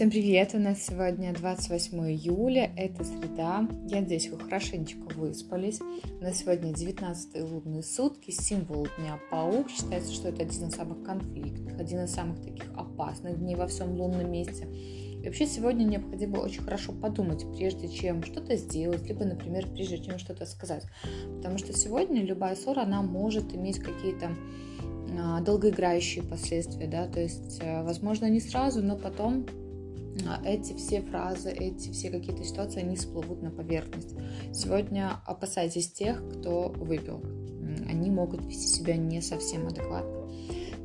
Всем привет! У нас сегодня 28 июля, это среда. Я надеюсь, вы хорошенечко выспались. У нас сегодня 19 лунные сутки, символ дня паук. Считается, что это один из самых конфликтных, один из самых таких опасных дней во всем лунном месяце. И вообще сегодня необходимо очень хорошо подумать, прежде чем что-то сделать, либо, например, прежде чем что-то сказать. Потому что сегодня любая ссора, она может иметь какие-то а, долгоиграющие последствия, да, то есть, э, возможно, не сразу, но потом эти все фразы, эти все какие-то ситуации, они всплывут на поверхность. Сегодня опасайтесь тех, кто выпил. Они могут вести себя не совсем адекватно.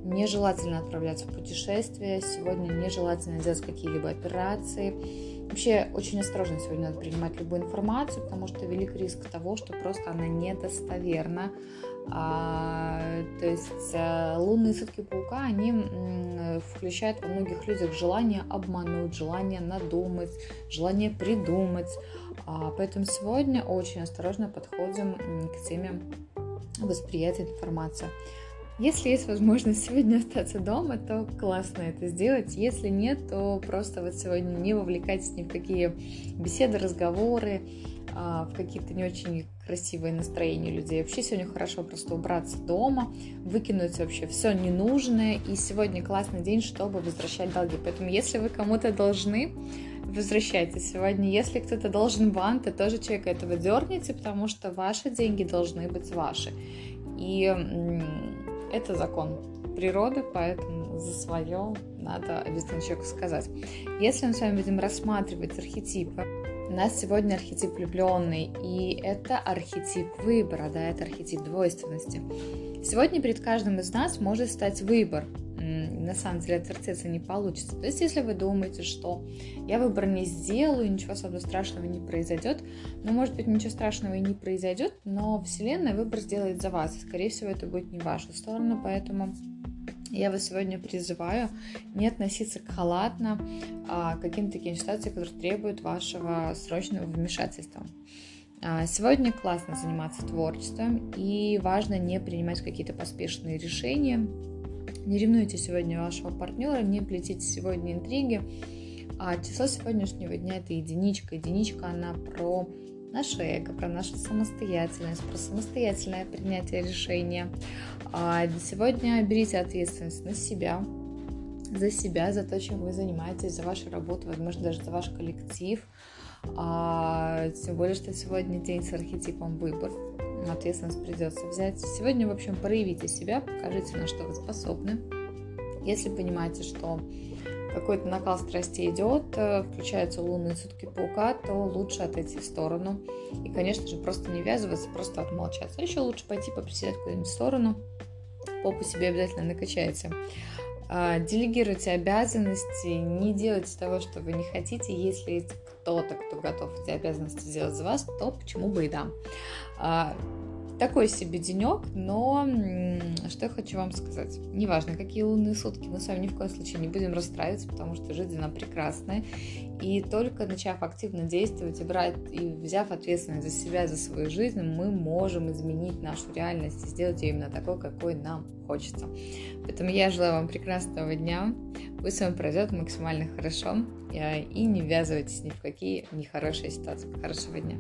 Нежелательно отправляться в путешествие. Сегодня нежелательно делать какие-либо операции. Вообще очень осторожно сегодня надо принимать любую информацию, потому что велик риск того, что просто она недостоверна. А, то есть а, лунные сутки паука, они м, включают во многих людях желание обмануть, желание надумать, желание придумать. А, поэтому сегодня очень осторожно подходим к теме восприятия информации. Если есть возможность сегодня остаться дома, то классно это сделать. Если нет, то просто вот сегодня не вовлекайтесь ни в какие беседы, разговоры, а, в какие-то не очень красивые настроения людей. Вообще сегодня хорошо просто убраться дома, выкинуть вообще все ненужное. И сегодня классный день, чтобы возвращать долги. Поэтому если вы кому-то должны, возвращайте сегодня. Если кто-то должен вам, то тоже человека этого дерните, потому что ваши деньги должны быть ваши. И это закон природы, поэтому за свое надо обязательно человеку сказать. Если мы с вами будем рассматривать архетипы, у нас сегодня архетип влюбленный, и это архетип выбора, да, это архетип двойственности. Сегодня перед каждым из нас может стать выбор, на самом деле отвертеться не получится. То есть, если вы думаете, что я выбор не сделаю, ничего особо страшного не произойдет, ну, может быть, ничего страшного и не произойдет, но Вселенная выбор сделает за вас. И, скорее всего, это будет не в вашу сторону, поэтому я вас сегодня призываю не относиться халатно а, к каким-то таким ситуациям, которые требуют вашего срочного вмешательства. А, сегодня классно заниматься творчеством, и важно не принимать какие-то поспешные решения, не ревнуйте сегодня вашего партнера, не плетите сегодня интриги. А число сегодняшнего дня это единичка. Единичка, она про наше эго, про нашу самостоятельность, про самостоятельное принятие решения. А сегодня берите ответственность на себя, за себя, за то, чем вы занимаетесь, за вашу работу, возможно, даже за ваш коллектив. А, тем более, что сегодня день с архетипом выбор ответственность придется взять. Сегодня, в общем, проявите себя, покажите, на что вы способны. Если понимаете, что какой-то накал страсти идет, э, включаются лунные сутки паука, то лучше отойти в сторону. И, конечно же, просто не ввязываться, просто отмолчаться. А еще лучше пойти поприседать куда-нибудь в сторону, попу себе обязательно накачайте. А, делегируйте обязанности, не делайте того, что вы не хотите. Если кто-то, кто готов эти обязанности сделать за вас, то почему бы и да. Такой себе денек, но что я хочу вам сказать. Неважно, какие лунные сутки, мы с вами ни в коем случае не будем расстраиваться, потому что жизнь, она прекрасная. И только начав активно действовать и брать, и взяв ответственность за себя, за свою жизнь, мы можем изменить нашу реальность и сделать ее именно такой, какой нам хочется. Поэтому я желаю вам прекрасного дня. Пусть с вами пройдет максимально хорошо. И не ввязывайтесь ни в какие нехорошие ситуации. Хорошего дня.